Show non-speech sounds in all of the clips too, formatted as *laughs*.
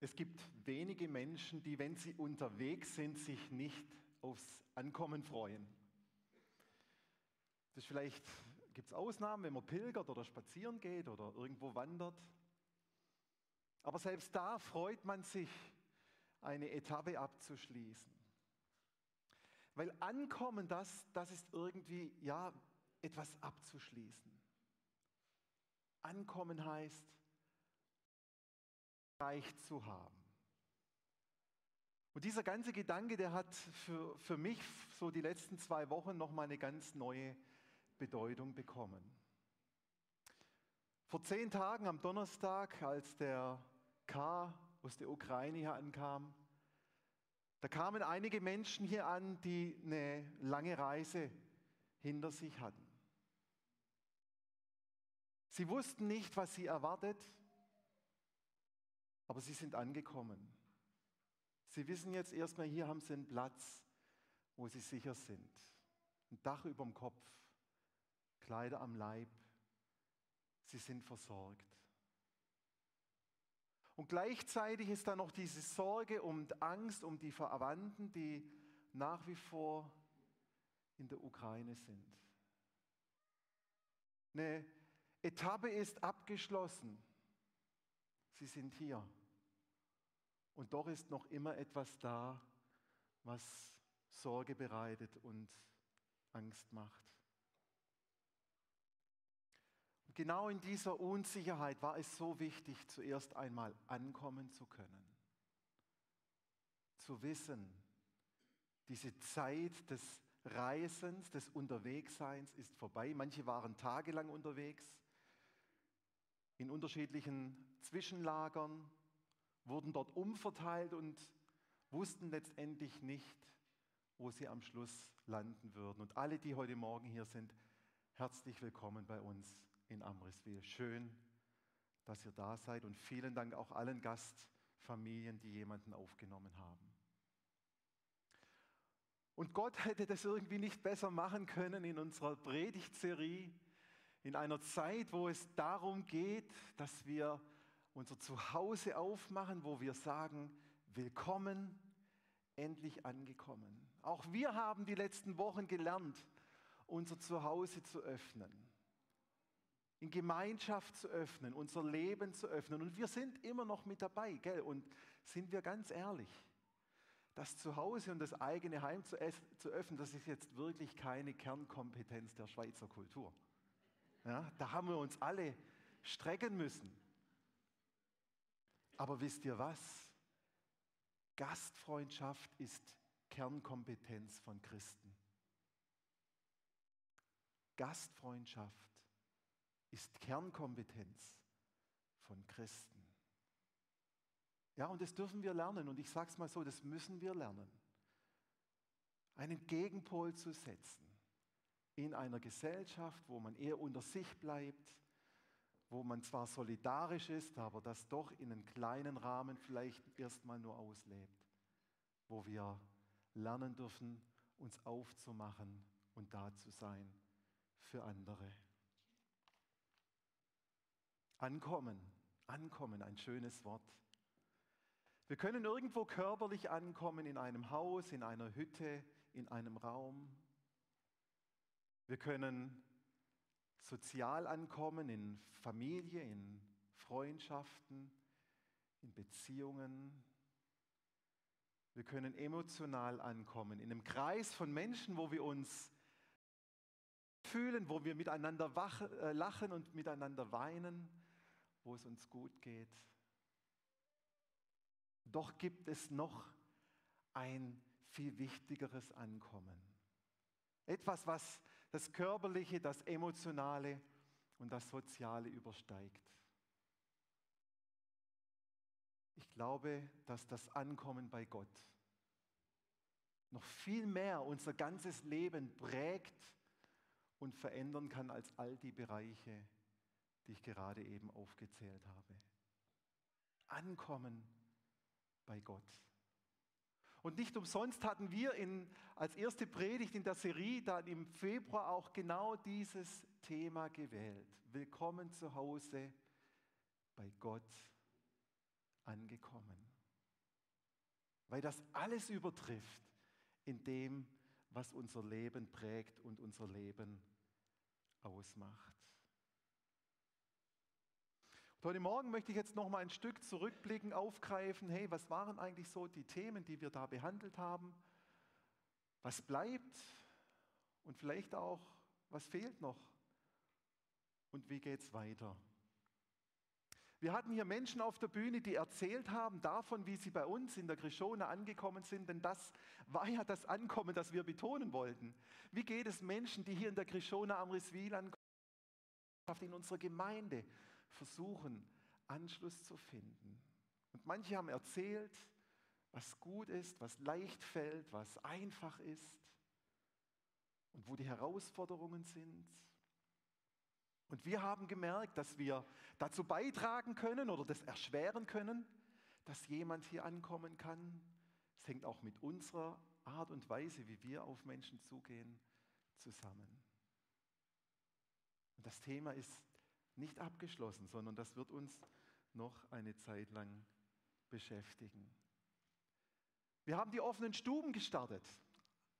Es gibt wenige Menschen, die, wenn sie unterwegs sind, sich nicht aufs Ankommen freuen. Das vielleicht gibt es Ausnahmen, wenn man pilgert oder spazieren geht oder irgendwo wandert. Aber selbst da freut man sich, eine Etappe abzuschließen. Weil Ankommen, das, das ist irgendwie, ja, etwas abzuschließen. Ankommen heißt, erreicht zu haben. Und dieser ganze Gedanke, der hat für, für mich so die letzten zwei Wochen nochmal eine ganz neue Bedeutung bekommen. Vor zehn Tagen am Donnerstag, als der K aus der Ukraine hier ankam, da kamen einige Menschen hier an, die eine lange Reise hinter sich hatten. Sie wussten nicht, was sie erwartet, aber sie sind angekommen. Sie wissen jetzt erstmal, hier haben sie einen Platz, wo sie sicher sind. Ein Dach über dem Kopf, Kleider am Leib. Sie sind versorgt. Und gleichzeitig ist da noch diese Sorge und Angst um die Verwandten, die nach wie vor in der Ukraine sind. Eine Etappe ist abgeschlossen. Sie sind hier. Und doch ist noch immer etwas da, was Sorge bereitet und Angst macht. Und genau in dieser Unsicherheit war es so wichtig, zuerst einmal ankommen zu können. Zu wissen, diese Zeit des Reisens, des Unterwegsseins ist vorbei. Manche waren tagelang unterwegs, in unterschiedlichen Zwischenlagern, wurden dort umverteilt und wussten letztendlich nicht, wo sie am Schluss landen würden. Und alle, die heute Morgen hier sind, herzlich willkommen bei uns in Amriswil. Schön, dass ihr da seid und vielen Dank auch allen Gastfamilien, die jemanden aufgenommen haben. Und Gott hätte das irgendwie nicht besser machen können in unserer Predigtserie, in einer Zeit, wo es darum geht, dass wir unser Zuhause aufmachen, wo wir sagen, willkommen, endlich angekommen. Auch wir haben die letzten Wochen gelernt, unser Zuhause zu öffnen, in Gemeinschaft zu öffnen, unser Leben zu öffnen. Und wir sind immer noch mit dabei, gell? Und sind wir ganz ehrlich, das Zuhause und das eigene Heim zu, zu öffnen, das ist jetzt wirklich keine Kernkompetenz der Schweizer Kultur. Ja, da haben wir uns alle strecken müssen. Aber wisst ihr was? Gastfreundschaft ist Kernkompetenz von Christen. Gastfreundschaft ist Kernkompetenz von Christen. Ja, und das dürfen wir lernen. Und ich sage es mal so, das müssen wir lernen. Einen Gegenpol zu setzen in einer Gesellschaft, wo man eher unter sich bleibt, wo man zwar solidarisch ist, aber das doch in einem kleinen Rahmen vielleicht erstmal nur auslebt, wo wir lernen dürfen, uns aufzumachen und da zu sein für andere. Ankommen, ankommen, ein schönes Wort. Wir können irgendwo körperlich ankommen, in einem Haus, in einer Hütte, in einem Raum. Wir können sozial ankommen, in Familie, in Freundschaften, in Beziehungen. Wir können emotional ankommen, in einem Kreis von Menschen, wo wir uns fühlen, wo wir miteinander äh, lachen und miteinander weinen, wo es uns gut geht. Doch gibt es noch ein viel wichtigeres Ankommen. Etwas, was das Körperliche, das Emotionale und das Soziale übersteigt. Ich glaube, dass das Ankommen bei Gott noch viel mehr unser ganzes Leben prägt und verändern kann als all die Bereiche, die ich gerade eben aufgezählt habe. Ankommen bei Gott. Und nicht umsonst hatten wir in, als erste Predigt in der Serie dann im Februar auch genau dieses Thema gewählt. Willkommen zu Hause bei Gott angekommen. Weil das alles übertrifft in dem, was unser Leben prägt und unser Leben ausmacht. Und heute Morgen möchte ich jetzt noch mal ein Stück zurückblicken, aufgreifen, hey, was waren eigentlich so die Themen, die wir da behandelt haben? Was bleibt? Und vielleicht auch, was fehlt noch? Und wie geht es weiter? Wir hatten hier Menschen auf der Bühne, die erzählt haben davon, wie sie bei uns in der Krishona angekommen sind, denn das war ja das Ankommen, das wir betonen wollten. Wie geht es Menschen, die hier in der Krishona Amriswil ankommen, in unserer Gemeinde versuchen, Anschluss zu finden? Und manche haben erzählt, was gut ist, was leicht fällt, was einfach ist und wo die Herausforderungen sind. Und wir haben gemerkt, dass wir dazu beitragen können oder das erschweren können, dass jemand hier ankommen kann. Es hängt auch mit unserer Art und Weise, wie wir auf Menschen zugehen, zusammen. Und das Thema ist nicht abgeschlossen, sondern das wird uns noch eine Zeit lang beschäftigen. Wir haben die offenen Stuben gestartet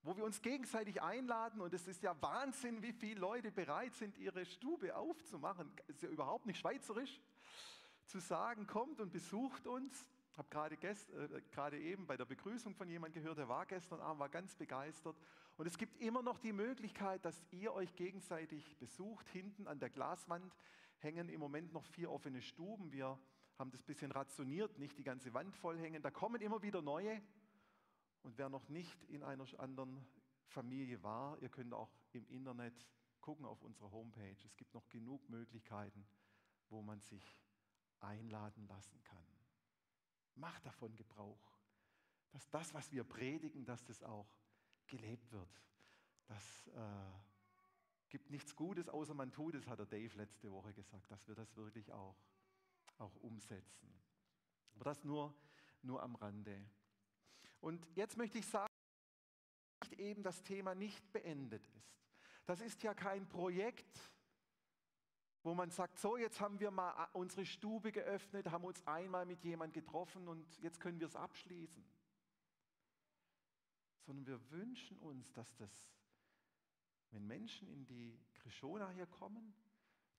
wo wir uns gegenseitig einladen und es ist ja Wahnsinn, wie viele Leute bereit sind, ihre Stube aufzumachen. Ist ja überhaupt nicht schweizerisch zu sagen, kommt und besucht uns. Ich habe gerade, äh, gerade eben bei der Begrüßung von jemandem gehört, der war gestern Abend, war ganz begeistert. Und es gibt immer noch die Möglichkeit, dass ihr euch gegenseitig besucht. Hinten an der Glaswand hängen im Moment noch vier offene Stuben. Wir haben das bisschen rationiert, nicht die ganze Wand voll hängen. Da kommen immer wieder neue. Und wer noch nicht in einer anderen Familie war, ihr könnt auch im Internet gucken auf unserer Homepage. Es gibt noch genug Möglichkeiten, wo man sich einladen lassen kann. Macht davon Gebrauch, dass das, was wir predigen, dass das auch gelebt wird. Das äh, gibt nichts Gutes, außer man tut es, hat der Dave letzte Woche gesagt, dass wir das wirklich auch, auch umsetzen. Aber das nur, nur am Rande. Und jetzt möchte ich sagen, dass eben das Thema nicht beendet ist. Das ist ja kein Projekt, wo man sagt, so jetzt haben wir mal unsere Stube geöffnet, haben uns einmal mit jemand getroffen und jetzt können wir es abschließen. Sondern wir wünschen uns, dass das, wenn Menschen in die Krishona hier kommen,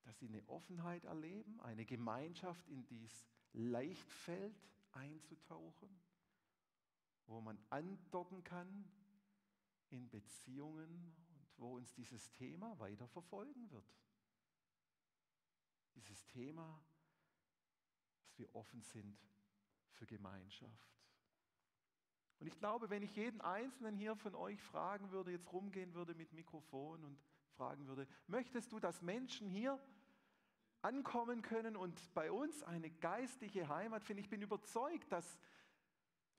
dass sie eine Offenheit erleben, eine Gemeinschaft, in die es leicht fällt, einzutauchen wo man andocken kann in Beziehungen und wo uns dieses Thema weiter verfolgen wird. Dieses Thema, dass wir offen sind für Gemeinschaft. Und ich glaube, wenn ich jeden Einzelnen hier von euch fragen würde, jetzt rumgehen würde mit Mikrofon und fragen würde, möchtest du, dass Menschen hier ankommen können und bei uns eine geistliche Heimat finden? Ich bin überzeugt, dass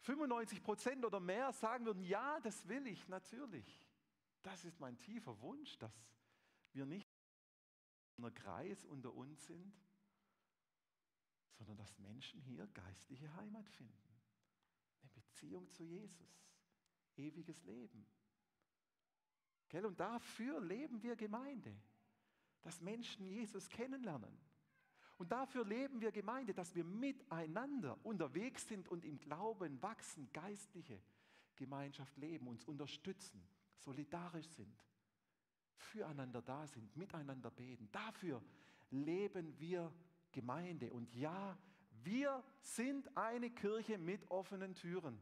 95 Prozent oder mehr sagen würden, ja, das will ich natürlich. Das ist mein tiefer Wunsch, dass wir nicht in einem Kreis unter uns sind, sondern dass Menschen hier geistliche Heimat finden. Beziehung zu Jesus, ewiges Leben. Und dafür leben wir Gemeinde, dass Menschen Jesus kennenlernen. Und dafür leben wir Gemeinde, dass wir miteinander unterwegs sind und im Glauben wachsen, geistliche Gemeinschaft leben, uns unterstützen, solidarisch sind, füreinander da sind, miteinander beten. Dafür leben wir Gemeinde. Und ja, wir sind eine Kirche mit offenen Türen.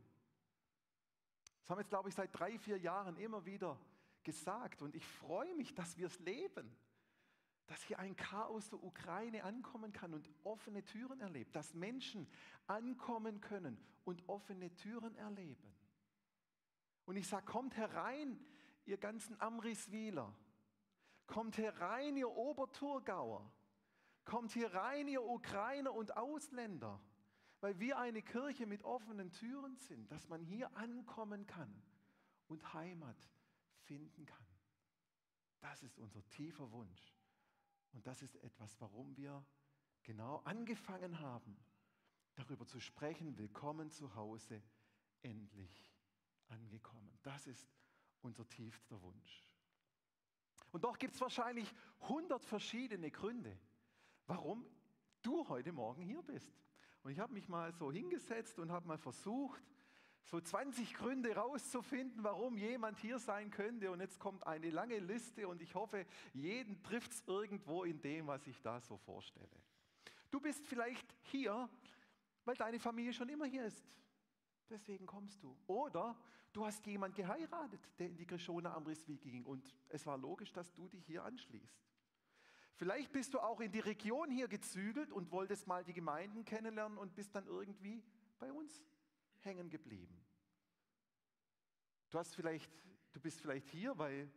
Das haben wir jetzt, glaube ich, seit drei, vier Jahren immer wieder gesagt. Und ich freue mich, dass wir es leben dass hier ein Chaos der Ukraine ankommen kann und offene Türen erlebt, dass Menschen ankommen können und offene Türen erleben. Und ich sage, kommt herein, ihr ganzen Amriswiler, kommt herein, ihr Oberturgauer, kommt hier rein, ihr Ukrainer und Ausländer, weil wir eine Kirche mit offenen Türen sind, dass man hier ankommen kann und Heimat finden kann. Das ist unser tiefer Wunsch. Und das ist etwas, warum wir genau angefangen haben, darüber zu sprechen, willkommen zu Hause, endlich angekommen. Das ist unser tiefster Wunsch. Und doch gibt es wahrscheinlich hundert verschiedene Gründe, warum du heute Morgen hier bist. Und ich habe mich mal so hingesetzt und habe mal versucht, so 20 Gründe rauszufinden, warum jemand hier sein könnte. Und jetzt kommt eine lange Liste und ich hoffe, jeden trifft es irgendwo in dem, was ich da so vorstelle. Du bist vielleicht hier, weil deine Familie schon immer hier ist. Deswegen kommst du. Oder du hast jemanden geheiratet, der in die Krishona Amriswi ging und es war logisch, dass du dich hier anschließt. Vielleicht bist du auch in die Region hier gezügelt und wolltest mal die Gemeinden kennenlernen und bist dann irgendwie bei uns hängen geblieben. Du, hast vielleicht, du bist vielleicht hier, weil,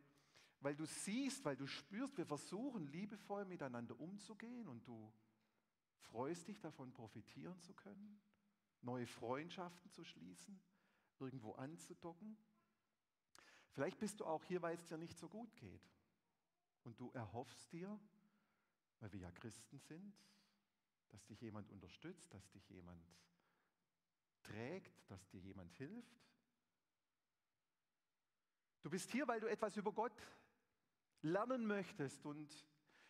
weil du siehst, weil du spürst, wir versuchen liebevoll miteinander umzugehen und du freust dich davon, profitieren zu können, neue Freundschaften zu schließen, irgendwo anzudocken. Vielleicht bist du auch hier, weil es dir nicht so gut geht. Und du erhoffst dir, weil wir ja Christen sind, dass dich jemand unterstützt, dass dich jemand trägt, dass dir jemand hilft. Du bist hier, weil du etwas über Gott lernen möchtest und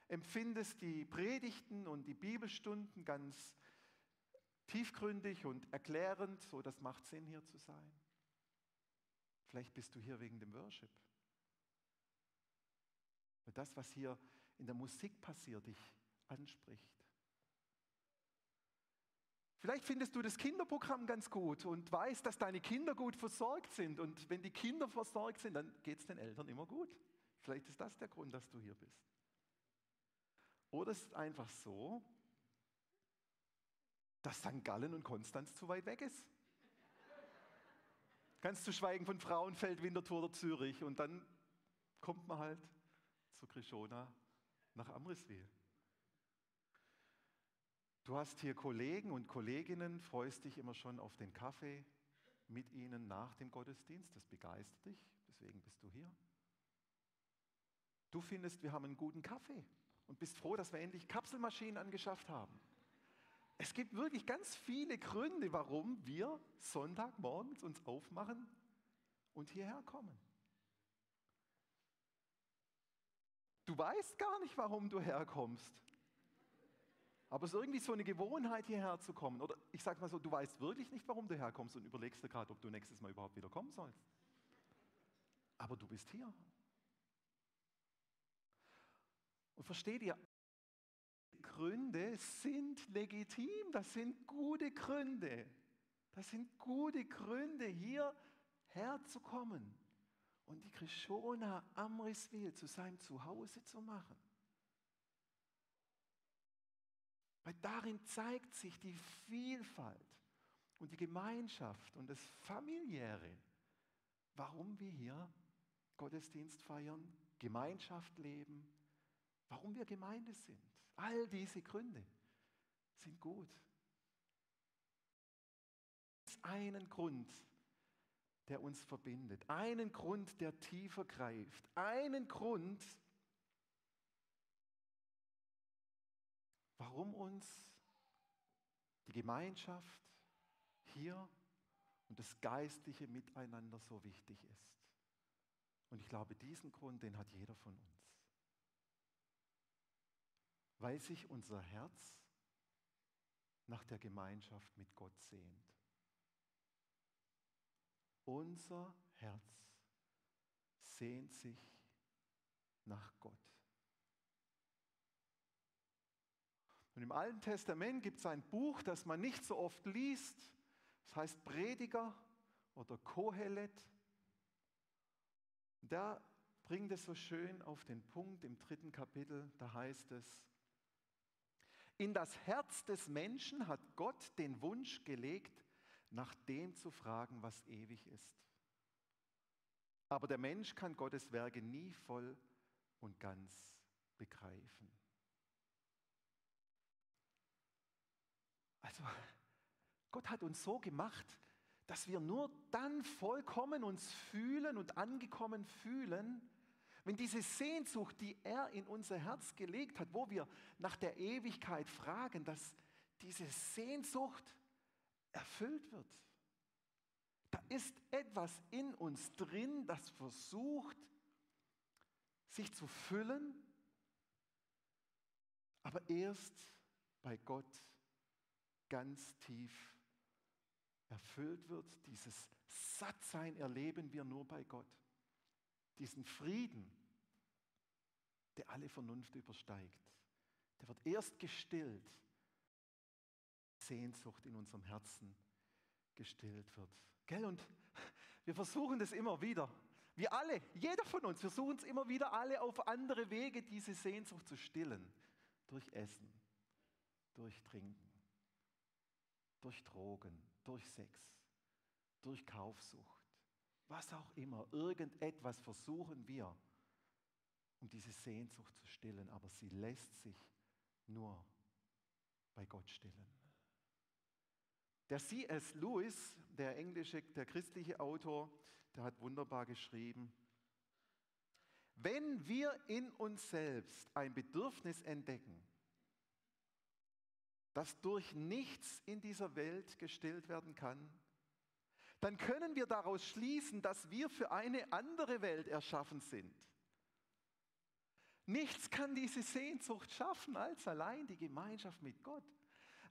empfindest die Predigten und die Bibelstunden ganz tiefgründig und erklärend, so das macht Sinn hier zu sein. Vielleicht bist du hier wegen dem Worship. Weil das, was hier in der Musik passiert, dich anspricht. Vielleicht findest du das Kinderprogramm ganz gut und weißt, dass deine Kinder gut versorgt sind. Und wenn die Kinder versorgt sind, dann geht es den Eltern immer gut. Vielleicht ist das der Grund, dass du hier bist. Oder es ist einfach so, dass St. Gallen und Konstanz zu weit weg ist. Ganz zu schweigen von Frauenfeld, Winterthur oder Zürich. Und dann kommt man halt zu Krishona nach Amriswil. Du hast hier Kollegen und Kolleginnen, freust dich immer schon auf den Kaffee mit ihnen nach dem Gottesdienst. Das begeistert dich, deswegen bist du hier. Du findest, wir haben einen guten Kaffee und bist froh, dass wir endlich Kapselmaschinen angeschafft haben. Es gibt wirklich ganz viele Gründe, warum wir Sonntagmorgens uns aufmachen und hierher kommen. Du weißt gar nicht, warum du herkommst. Aber es ist irgendwie so eine Gewohnheit, hierher zu kommen. Oder ich sage mal so, du weißt wirklich nicht, warum du herkommst und überlegst dir gerade, ob du nächstes Mal überhaupt wieder kommen sollst. Aber du bist hier. Und versteht ihr, Gründe sind legitim, das sind gute Gründe. Das sind gute Gründe, hierher zu kommen und die Krishona Amriswil zu seinem Zuhause zu machen. Weil darin zeigt sich die Vielfalt und die Gemeinschaft und das Familiäre, warum wir hier Gottesdienst feiern, Gemeinschaft leben, warum wir Gemeinde sind. All diese Gründe sind gut. Es einen Grund, der uns verbindet, einen Grund, der tiefer greift, einen Grund, warum uns die Gemeinschaft hier und das geistliche Miteinander so wichtig ist. Und ich glaube, diesen Grund, den hat jeder von uns. Weil sich unser Herz nach der Gemeinschaft mit Gott sehnt. Unser Herz sehnt sich nach Gott. Und im Alten Testament gibt es ein Buch, das man nicht so oft liest. Das heißt Prediger oder Kohelet. Da bringt es so schön auf den Punkt im dritten Kapitel. Da heißt es, in das Herz des Menschen hat Gott den Wunsch gelegt, nach dem zu fragen, was ewig ist. Aber der Mensch kann Gottes Werke nie voll und ganz begreifen. Also Gott hat uns so gemacht, dass wir nur dann vollkommen uns fühlen und angekommen fühlen, wenn diese Sehnsucht, die er in unser Herz gelegt hat, wo wir nach der Ewigkeit fragen, dass diese Sehnsucht erfüllt wird. Da ist etwas in uns drin, das versucht, sich zu füllen, aber erst bei Gott ganz tief erfüllt wird. Dieses Sattsein erleben wir nur bei Gott. Diesen Frieden, der alle Vernunft übersteigt. Der wird erst gestillt, Sehnsucht in unserem Herzen gestillt wird. Gell? Und wir versuchen das immer wieder. Wir alle, jeder von uns, versuchen es immer wieder alle auf andere Wege, diese Sehnsucht zu stillen. Durch Essen, durch Trinken, durch Drogen, durch Sex, durch Kaufsucht, was auch immer. Irgendetwas versuchen wir, um diese Sehnsucht zu stillen, aber sie lässt sich nur bei Gott stillen. Der C.S. Lewis, der englische, der christliche Autor, der hat wunderbar geschrieben, wenn wir in uns selbst ein Bedürfnis entdecken, das durch nichts in dieser Welt gestillt werden kann, dann können wir daraus schließen, dass wir für eine andere Welt erschaffen sind. Nichts kann diese Sehnsucht schaffen als allein die Gemeinschaft mit Gott,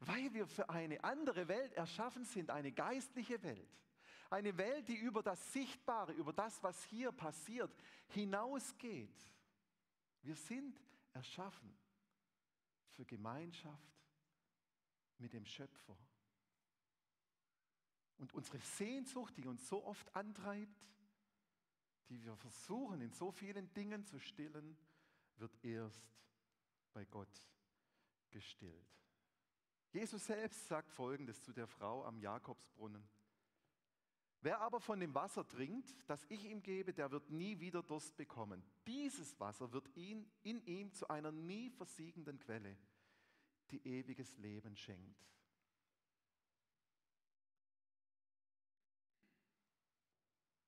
weil wir für eine andere Welt erschaffen sind, eine geistliche Welt. Eine Welt, die über das Sichtbare, über das, was hier passiert, hinausgeht. Wir sind erschaffen für Gemeinschaft mit dem Schöpfer. Und unsere Sehnsucht, die uns so oft antreibt, die wir versuchen in so vielen Dingen zu stillen, wird erst bei Gott gestillt. Jesus selbst sagt Folgendes zu der Frau am Jakobsbrunnen. Wer aber von dem Wasser trinkt, das ich ihm gebe, der wird nie wieder Durst bekommen. Dieses Wasser wird ihn, in ihm zu einer nie versiegenden Quelle, die ewiges Leben schenkt.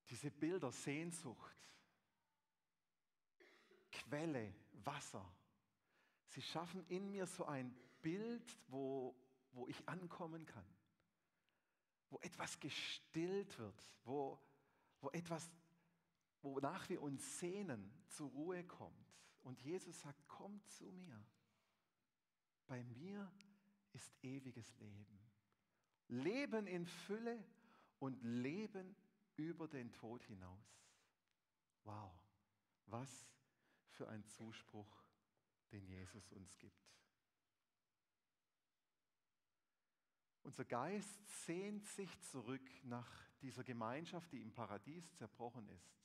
Diese Bilder, Sehnsucht, Quelle, Wasser, sie schaffen in mir so ein Bild, wo, wo ich ankommen kann, wo etwas gestillt wird, wo, wo etwas, wonach wir uns sehnen, zur Ruhe kommt. Und Jesus sagt, kommt zu mir. Bei mir ist ewiges Leben. Leben in Fülle und Leben über den Tod hinaus. Wow, was für ein Zuspruch, den Jesus uns gibt. Unser Geist sehnt sich zurück nach dieser Gemeinschaft, die im Paradies zerbrochen ist.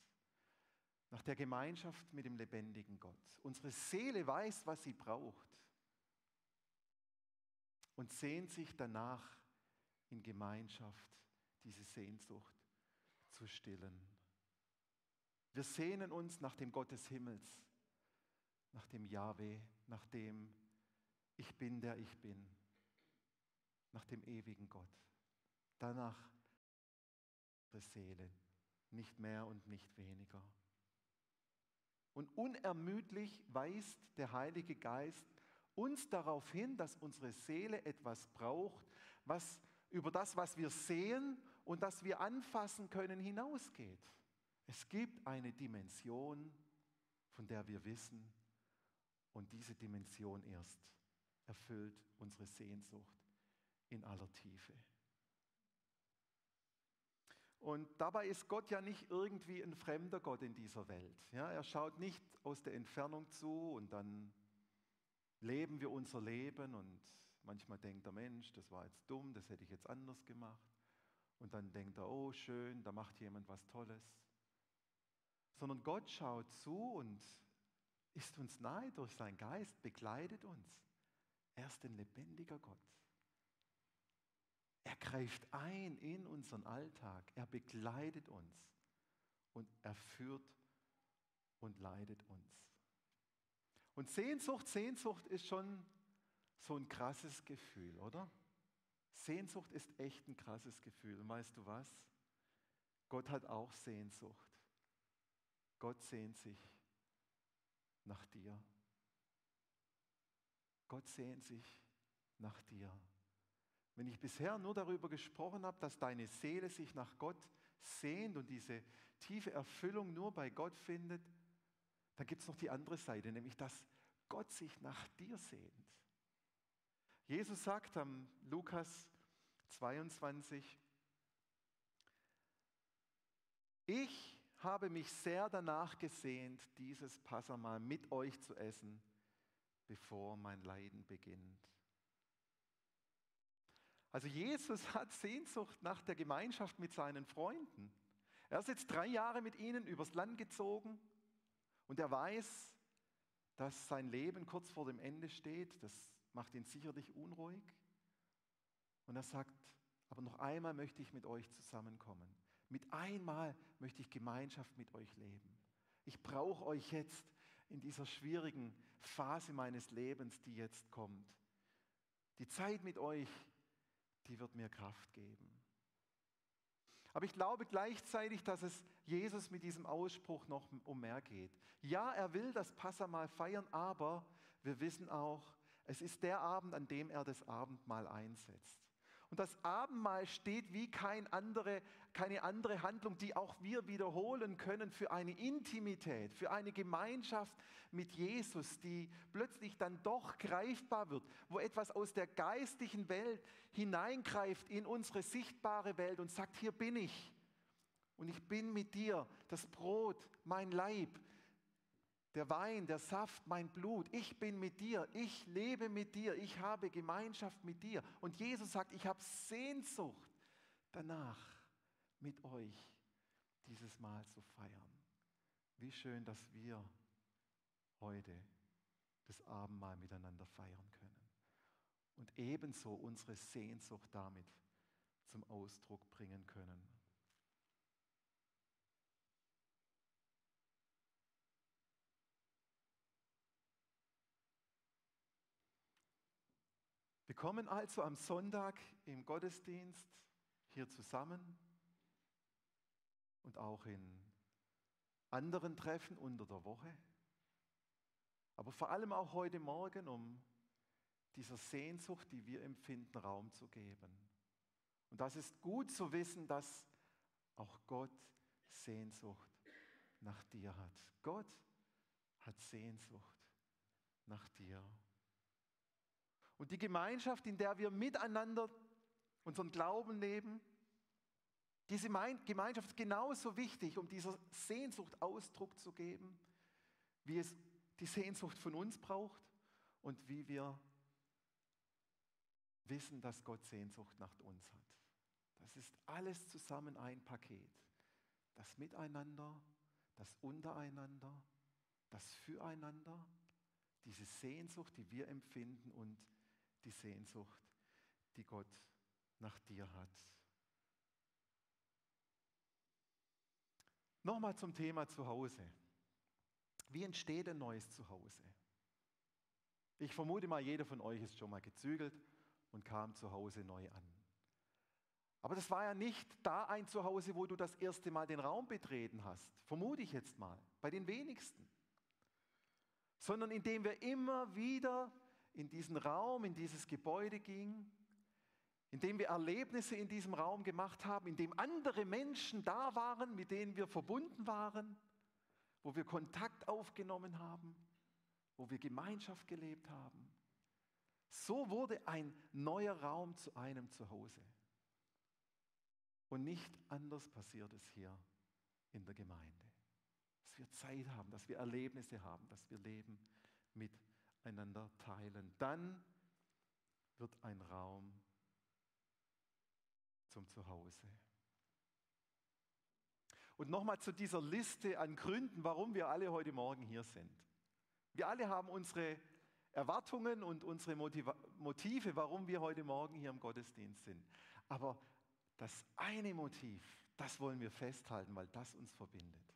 Nach der Gemeinschaft mit dem lebendigen Gott. Unsere Seele weiß, was sie braucht. Und sehnt sich danach, in Gemeinschaft diese Sehnsucht zu stillen. Wir sehnen uns nach dem Gott des Himmels, nach dem Yahweh, nach dem Ich bin, der ich bin, nach dem ewigen Gott. Danach unsere Seele, nicht mehr und nicht weniger. Und unermüdlich weist der Heilige Geist uns darauf hin, dass unsere Seele etwas braucht, was über das, was wir sehen und das wir anfassen können, hinausgeht. Es gibt eine Dimension, von der wir wissen, und diese Dimension erst erfüllt unsere Sehnsucht in aller Tiefe. Und dabei ist Gott ja nicht irgendwie ein fremder Gott in dieser Welt. Ja, er schaut nicht aus der Entfernung zu und dann leben wir unser Leben und manchmal denkt der Mensch, das war jetzt dumm, das hätte ich jetzt anders gemacht. Und dann denkt er, oh schön, da macht jemand was Tolles. Sondern Gott schaut zu und ist uns nahe durch seinen Geist, begleitet uns. Er ist ein lebendiger Gott. Er greift ein in unseren Alltag. Er begleitet uns und er führt und leitet uns. Und Sehnsucht, Sehnsucht ist schon so ein krasses Gefühl, oder? Sehnsucht ist echt ein krasses Gefühl. Und weißt du was? Gott hat auch Sehnsucht. Gott sehnt sich nach dir. Gott sehnt sich nach dir. Wenn ich bisher nur darüber gesprochen habe, dass deine Seele sich nach Gott sehnt und diese tiefe Erfüllung nur bei Gott findet, dann gibt es noch die andere Seite, nämlich dass Gott sich nach dir sehnt. Jesus sagt am Lukas 22, ich habe mich sehr danach gesehnt, dieses Passamal mit euch zu essen, bevor mein Leiden beginnt. Also Jesus *laughs* hat Sehnsucht nach der Gemeinschaft mit seinen Freunden. Er ist jetzt drei Jahre mit ihnen übers Land gezogen und er weiß, dass sein Leben kurz vor dem Ende steht. Das macht ihn sicherlich unruhig. Und er sagt, aber noch einmal möchte ich mit euch zusammenkommen. Mit einmal möchte ich Gemeinschaft mit euch leben. Ich brauche euch jetzt in dieser schwierigen Phase meines Lebens, die jetzt kommt. Die Zeit mit euch, die wird mir Kraft geben. Aber ich glaube gleichzeitig, dass es Jesus mit diesem Ausspruch noch um mehr geht. Ja, er will das Passamal feiern, aber wir wissen auch, es ist der Abend, an dem er das Abendmahl einsetzt. Und das Abendmahl steht wie kein andere, keine andere Handlung, die auch wir wiederholen können für eine Intimität, für eine Gemeinschaft mit Jesus, die plötzlich dann doch greifbar wird, wo etwas aus der geistlichen Welt hineingreift in unsere sichtbare Welt und sagt, hier bin ich. Und ich bin mit dir, das Brot, mein Leib, der Wein, der Saft, mein Blut, ich bin mit dir, ich lebe mit dir, ich habe Gemeinschaft mit dir. Und Jesus sagt, ich habe Sehnsucht danach, mit euch dieses Mal zu feiern. Wie schön, dass wir heute das Abendmahl miteinander feiern können. Und ebenso unsere Sehnsucht damit zum Ausdruck bringen können. Wir kommen also am Sonntag im Gottesdienst hier zusammen und auch in anderen Treffen unter der Woche, aber vor allem auch heute Morgen, um dieser Sehnsucht, die wir empfinden, Raum zu geben. Und das ist gut zu wissen, dass auch Gott Sehnsucht nach dir hat. Gott hat Sehnsucht nach dir. Und die Gemeinschaft, in der wir miteinander unseren Glauben leben, diese Gemeinschaft ist genauso wichtig, um dieser Sehnsucht Ausdruck zu geben, wie es die Sehnsucht von uns braucht und wie wir wissen, dass Gott Sehnsucht nach uns hat. Das ist alles zusammen ein Paket. Das Miteinander, das Untereinander, das Füreinander, diese Sehnsucht, die wir empfinden und die Sehnsucht, die Gott nach dir hat. Nochmal zum Thema Zuhause. Wie entsteht ein neues Zuhause? Ich vermute mal, jeder von euch ist schon mal gezügelt und kam zu Hause neu an. Aber das war ja nicht da ein Zuhause, wo du das erste Mal den Raum betreten hast, vermute ich jetzt mal, bei den wenigsten, sondern indem wir immer wieder in diesen Raum, in dieses Gebäude ging, in dem wir Erlebnisse in diesem Raum gemacht haben, in dem andere Menschen da waren, mit denen wir verbunden waren, wo wir Kontakt aufgenommen haben, wo wir Gemeinschaft gelebt haben. So wurde ein neuer Raum zu einem Zuhause. Und nicht anders passiert es hier in der Gemeinde. Dass wir Zeit haben, dass wir Erlebnisse haben, dass wir leben mit einander teilen. Dann wird ein Raum zum Zuhause. Und nochmal zu dieser Liste an Gründen, warum wir alle heute Morgen hier sind. Wir alle haben unsere Erwartungen und unsere Motive, warum wir heute Morgen hier im Gottesdienst sind. Aber das eine Motiv, das wollen wir festhalten, weil das uns verbindet.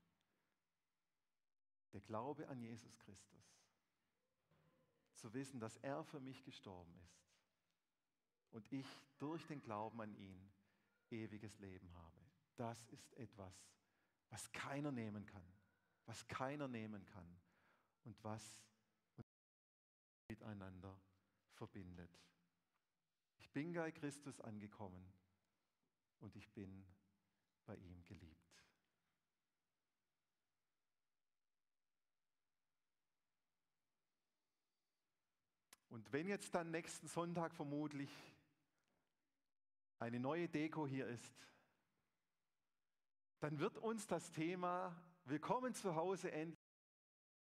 Der Glaube an Jesus Christus zu wissen, dass er für mich gestorben ist und ich durch den Glauben an ihn ewiges Leben habe. Das ist etwas, was keiner nehmen kann, was keiner nehmen kann und was uns miteinander verbindet. Ich bin bei Christus angekommen und ich bin bei ihm geliebt. Und wenn jetzt dann nächsten Sonntag vermutlich eine neue Deko hier ist, dann wird uns das Thema Willkommen zu Hause endlich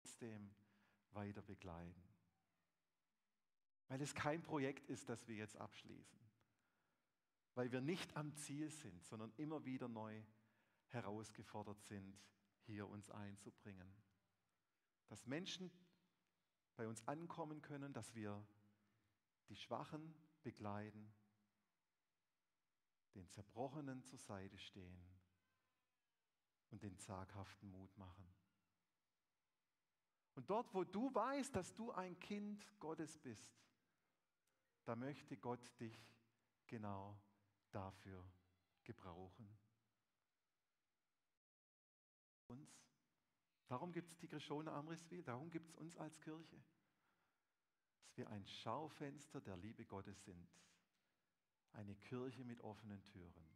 trotzdem weiter begleiten. Weil es kein Projekt ist, das wir jetzt abschließen. Weil wir nicht am Ziel sind, sondern immer wieder neu herausgefordert sind, hier uns einzubringen. Dass Menschen bei uns ankommen können, dass wir die Schwachen begleiten, den Zerbrochenen zur Seite stehen und den zaghaften Mut machen. Und dort, wo du weißt, dass du ein Kind Gottes bist, da möchte Gott dich genau dafür gebrauchen. Uns. Darum gibt es die Grishone Amriswil, darum gibt es uns als Kirche, dass wir ein Schaufenster der Liebe Gottes sind. Eine Kirche mit offenen Türen,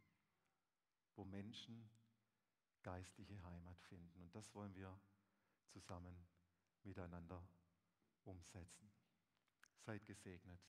wo Menschen geistliche Heimat finden. Und das wollen wir zusammen miteinander umsetzen. Seid gesegnet.